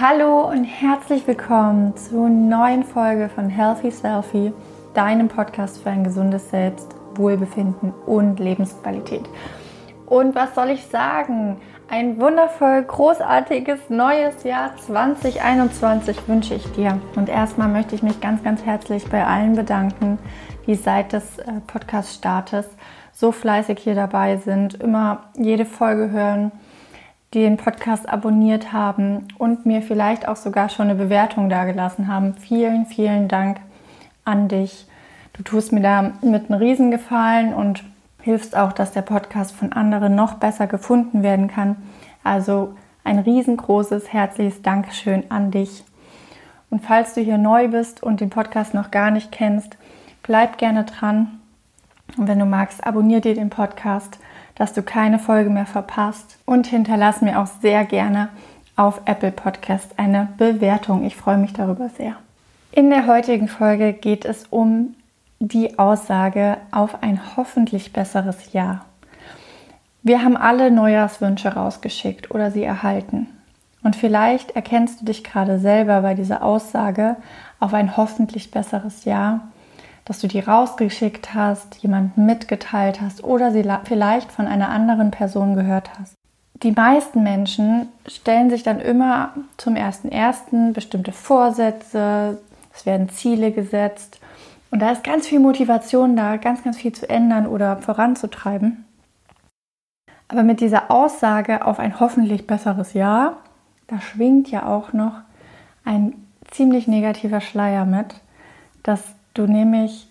Hallo und herzlich willkommen zur neuen Folge von Healthy Selfie, deinem Podcast für ein gesundes Selbst, Wohlbefinden und Lebensqualität. Und was soll ich sagen? Ein wundervoll großartiges neues Jahr 2021 wünsche ich dir. Und erstmal möchte ich mich ganz, ganz herzlich bei allen bedanken, die seit des äh, Podcast-Startes so fleißig hier dabei sind, immer jede Folge hören die den Podcast abonniert haben und mir vielleicht auch sogar schon eine Bewertung dagelassen haben. Vielen, vielen Dank an dich. Du tust mir da mit einem Riesengefallen und hilfst auch, dass der Podcast von anderen noch besser gefunden werden kann. Also ein riesengroßes, herzliches Dankeschön an dich. Und falls du hier neu bist und den Podcast noch gar nicht kennst, bleib gerne dran. Und wenn du magst, abonnier dir den Podcast dass du keine Folge mehr verpasst. Und hinterlass mir auch sehr gerne auf Apple Podcast eine Bewertung. Ich freue mich darüber sehr. In der heutigen Folge geht es um die Aussage auf ein hoffentlich besseres Jahr. Wir haben alle Neujahrswünsche rausgeschickt oder sie erhalten. Und vielleicht erkennst du dich gerade selber bei dieser Aussage auf ein hoffentlich besseres Jahr dass du die rausgeschickt hast, jemanden mitgeteilt hast oder sie vielleicht von einer anderen Person gehört hast. Die meisten Menschen stellen sich dann immer zum ersten bestimmte Vorsätze, es werden Ziele gesetzt und da ist ganz viel Motivation da, ganz, ganz viel zu ändern oder voranzutreiben. Aber mit dieser Aussage auf ein hoffentlich besseres Jahr, da schwingt ja auch noch ein ziemlich negativer Schleier mit, dass du nämlich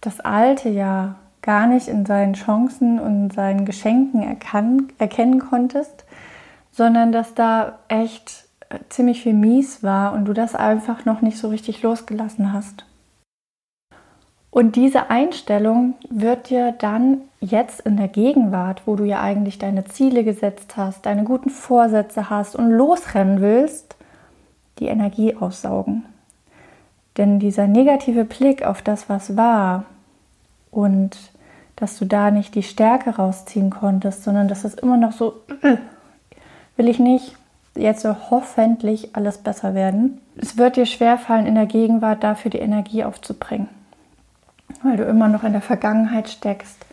das alte Jahr gar nicht in seinen Chancen und seinen Geschenken erkan erkennen konntest, sondern dass da echt äh, ziemlich viel mies war und du das einfach noch nicht so richtig losgelassen hast. Und diese Einstellung wird dir dann jetzt in der Gegenwart, wo du ja eigentlich deine Ziele gesetzt hast, deine guten Vorsätze hast und losrennen willst, die Energie aussaugen. Denn dieser negative Blick auf das, was war und dass du da nicht die Stärke rausziehen konntest, sondern dass es immer noch so, äh, will ich nicht, jetzt so hoffentlich alles besser werden. Es wird dir schwerfallen, in der Gegenwart dafür die Energie aufzubringen, weil du immer noch in der Vergangenheit steckst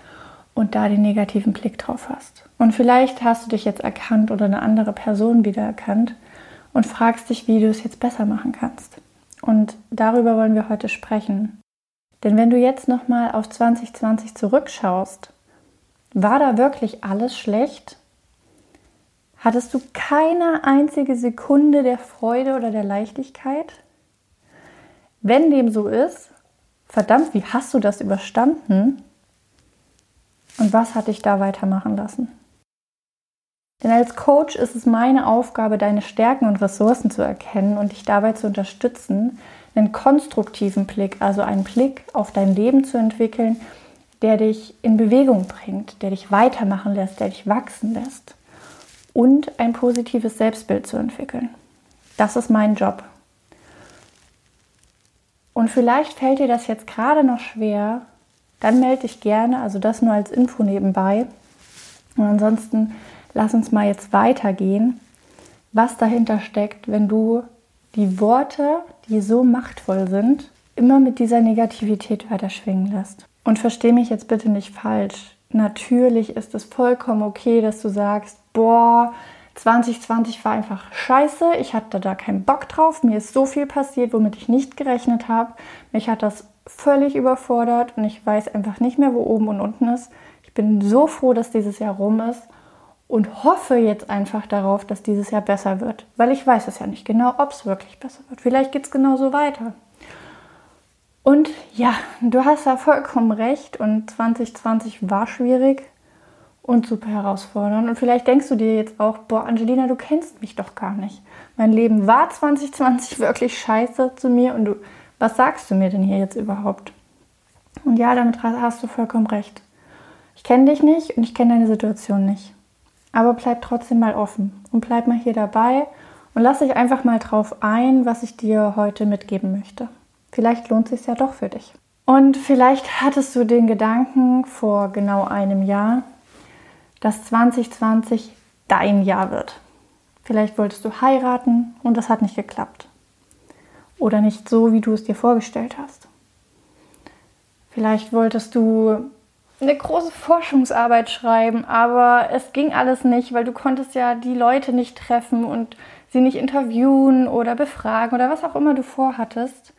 und da den negativen Blick drauf hast. Und vielleicht hast du dich jetzt erkannt oder eine andere Person wieder erkannt und fragst dich, wie du es jetzt besser machen kannst. Und darüber wollen wir heute sprechen. Denn wenn du jetzt nochmal auf 2020 zurückschaust, war da wirklich alles schlecht? Hattest du keine einzige Sekunde der Freude oder der Leichtigkeit? Wenn dem so ist, verdammt, wie hast du das überstanden? Und was hat dich da weitermachen lassen? Denn als Coach ist es meine Aufgabe, deine Stärken und Ressourcen zu erkennen und dich dabei zu unterstützen, einen konstruktiven Blick, also einen Blick auf dein Leben zu entwickeln, der dich in Bewegung bringt, der dich weitermachen lässt, der dich wachsen lässt und ein positives Selbstbild zu entwickeln. Das ist mein Job. Und vielleicht fällt dir das jetzt gerade noch schwer, dann melde dich gerne, also das nur als Info nebenbei. Und ansonsten lass uns mal jetzt weitergehen, was dahinter steckt, wenn du die Worte, die so machtvoll sind, immer mit dieser Negativität weiterschwingen lässt. Und versteh mich jetzt bitte nicht falsch. Natürlich ist es vollkommen okay, dass du sagst, boah, 2020 war einfach scheiße, ich hatte da keinen Bock drauf, mir ist so viel passiert, womit ich nicht gerechnet habe. Mich hat das völlig überfordert und ich weiß einfach nicht mehr, wo oben und unten ist. Ich bin so froh, dass dieses Jahr rum ist und hoffe jetzt einfach darauf, dass dieses Jahr besser wird, weil ich weiß es ja nicht genau, ob es wirklich besser wird. Vielleicht geht es genauso weiter. Und ja, du hast da vollkommen recht und 2020 war schwierig und super herausfordernd. Und vielleicht denkst du dir jetzt auch, boah, Angelina, du kennst mich doch gar nicht. Mein Leben war 2020 wirklich scheiße zu mir und du, was sagst du mir denn hier jetzt überhaupt? Und ja, damit hast du vollkommen recht. Ich kenne dich nicht und ich kenne deine Situation nicht. Aber bleib trotzdem mal offen und bleib mal hier dabei und lass dich einfach mal drauf ein, was ich dir heute mitgeben möchte. Vielleicht lohnt es sich ja doch für dich. Und vielleicht hattest du den Gedanken vor genau einem Jahr, dass 2020 dein Jahr wird. Vielleicht wolltest du heiraten und das hat nicht geklappt. Oder nicht so, wie du es dir vorgestellt hast. Vielleicht wolltest du eine große Forschungsarbeit schreiben, aber es ging alles nicht, weil du konntest ja die Leute nicht treffen und sie nicht interviewen oder befragen oder was auch immer du vorhattest.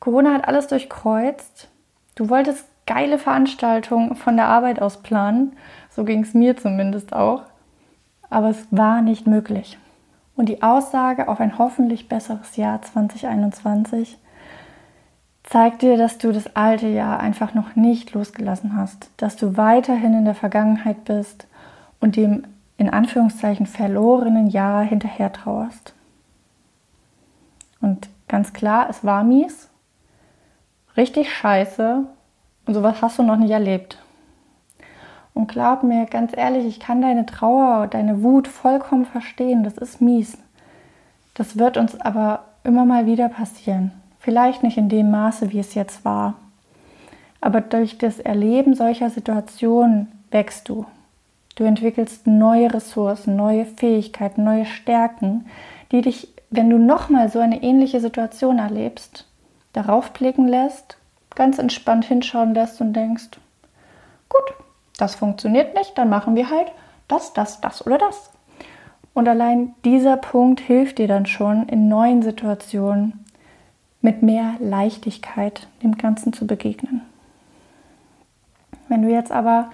Corona hat alles durchkreuzt. Du wolltest geile Veranstaltungen von der Arbeit aus planen, so ging es mir zumindest auch, aber es war nicht möglich. Und die Aussage auf ein hoffentlich besseres Jahr 2021 zeigt dir, dass du das alte Jahr einfach noch nicht losgelassen hast, dass du weiterhin in der Vergangenheit bist und dem in Anführungszeichen verlorenen Jahr hinterher trauerst. Und ganz klar, es war mies, richtig scheiße und sowas hast du noch nicht erlebt. Und glaub mir, ganz ehrlich, ich kann deine Trauer, deine Wut vollkommen verstehen. Das ist mies. Das wird uns aber immer mal wieder passieren. Vielleicht nicht in dem Maße, wie es jetzt war. Aber durch das Erleben solcher Situationen wächst du. Du entwickelst neue Ressourcen, neue Fähigkeiten, neue Stärken, die dich, wenn du nochmal so eine ähnliche Situation erlebst, darauf blicken lässt, ganz entspannt hinschauen lässt und denkst, gut, das funktioniert nicht, dann machen wir halt das, das, das oder das. Und allein dieser Punkt hilft dir dann schon in neuen Situationen mit mehr Leichtigkeit dem Ganzen zu begegnen. Wenn du jetzt aber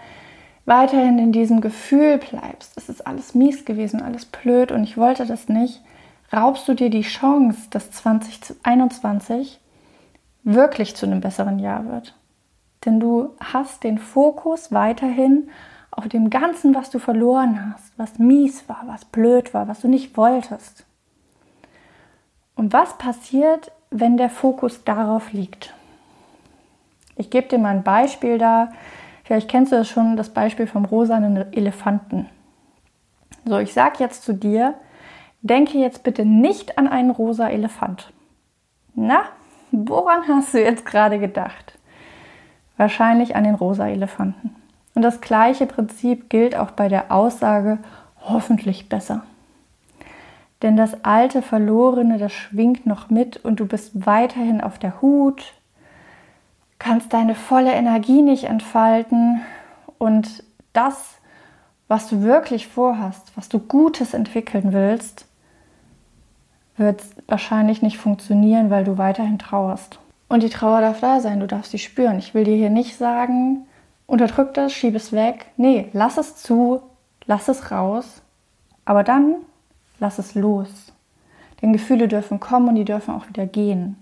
weiterhin in diesem Gefühl bleibst, es ist alles mies gewesen, alles blöd und ich wollte das nicht, raubst du dir die Chance, dass 2021 wirklich zu einem besseren Jahr wird. Denn du hast den Fokus weiterhin auf dem Ganzen, was du verloren hast, was mies war, was blöd war, was du nicht wolltest. Und was passiert, wenn der Fokus darauf liegt. Ich gebe dir mal ein Beispiel da. Vielleicht kennst du das schon, das Beispiel vom rosanen Elefanten. So, ich sage jetzt zu dir, denke jetzt bitte nicht an einen rosa Elefant. Na, woran hast du jetzt gerade gedacht? Wahrscheinlich an den rosa Elefanten. Und das gleiche Prinzip gilt auch bei der Aussage hoffentlich besser. Denn das alte Verlorene, das schwingt noch mit und du bist weiterhin auf der Hut, kannst deine volle Energie nicht entfalten und das, was du wirklich vorhast, was du Gutes entwickeln willst, wird wahrscheinlich nicht funktionieren, weil du weiterhin trauerst. Und die Trauer darf da sein, du darfst sie spüren. Ich will dir hier nicht sagen, unterdrück das, schieb es weg. Nee, lass es zu, lass es raus. Aber dann lass es los. Denn Gefühle dürfen kommen und die dürfen auch wieder gehen.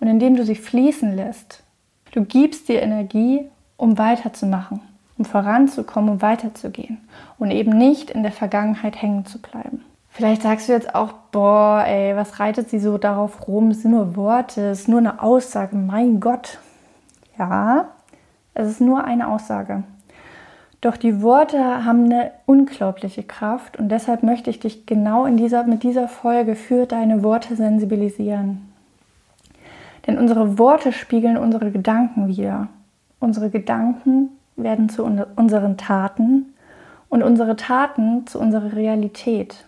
Und indem du sie fließen lässt, du gibst dir Energie, um weiterzumachen, um voranzukommen, um weiterzugehen und eben nicht in der Vergangenheit hängen zu bleiben. Vielleicht sagst du jetzt auch, boah, ey, was reitet sie so darauf rum? Es sind nur Worte, es ist nur eine Aussage. Mein Gott. Ja, es ist nur eine Aussage. Doch die Worte haben eine unglaubliche Kraft und deshalb möchte ich dich genau in dieser, mit dieser Folge für deine Worte sensibilisieren. Denn unsere Worte spiegeln unsere Gedanken wieder. Unsere Gedanken werden zu unseren Taten und unsere Taten zu unserer Realität.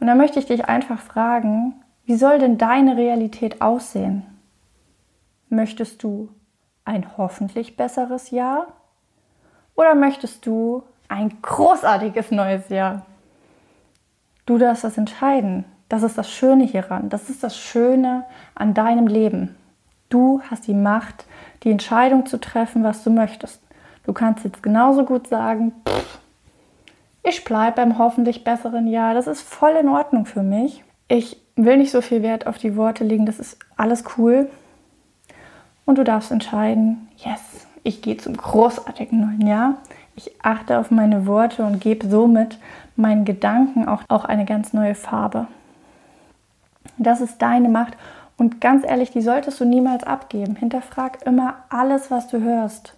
Und da möchte ich dich einfach fragen, wie soll denn deine Realität aussehen? Möchtest du ein hoffentlich besseres Jahr oder möchtest du ein großartiges neues Jahr? Du darfst das entscheiden. Das ist das Schöne hieran. Das ist das Schöne an deinem Leben. Du hast die Macht, die Entscheidung zu treffen, was du möchtest. Du kannst jetzt genauso gut sagen, ich bleibe beim hoffentlich besseren Jahr. Das ist voll in Ordnung für mich. Ich will nicht so viel Wert auf die Worte legen. Das ist alles cool. Und du darfst entscheiden, yes, ich gehe zum großartigen neuen Jahr. Ich achte auf meine Worte und gebe somit meinen Gedanken auch, auch eine ganz neue Farbe. Das ist deine Macht und ganz ehrlich, die solltest du niemals abgeben. Hinterfrag immer alles, was du hörst.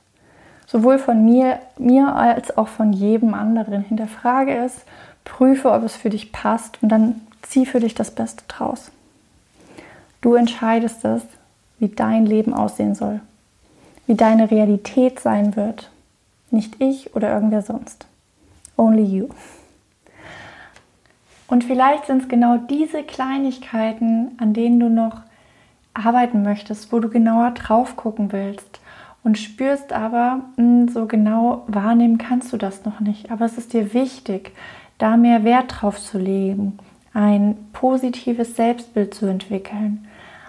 Sowohl von mir, mir als auch von jedem anderen. Hinterfrage es, prüfe, ob es für dich passt und dann zieh für dich das Beste draus. Du entscheidest es, wie dein Leben aussehen soll wie deine Realität sein wird. Nicht ich oder irgendwer sonst. Only you. Und vielleicht sind es genau diese Kleinigkeiten, an denen du noch arbeiten möchtest, wo du genauer drauf gucken willst und spürst aber, hm, so genau wahrnehmen kannst du das noch nicht. Aber es ist dir wichtig, da mehr Wert drauf zu legen, ein positives Selbstbild zu entwickeln,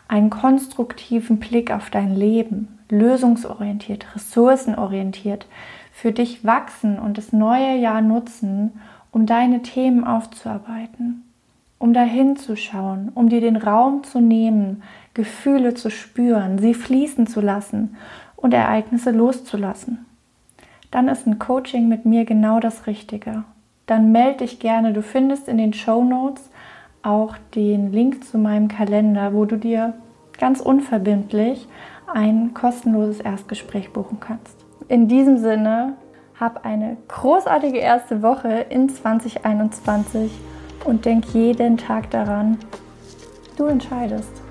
einen konstruktiven Blick auf dein Leben, lösungsorientiert, ressourcenorientiert, für dich wachsen und das neue Jahr nutzen, um deine Themen aufzuarbeiten, um dahin zu schauen, um dir den Raum zu nehmen, Gefühle zu spüren, sie fließen zu lassen und Ereignisse loszulassen. Dann ist ein Coaching mit mir genau das Richtige. Dann melde dich gerne. Du findest in den Show Notes auch den Link zu meinem Kalender, wo du dir ganz unverbindlich ein kostenloses Erstgespräch buchen kannst. In diesem Sinne, hab eine großartige erste Woche in 2021 und denk jeden Tag daran, du entscheidest.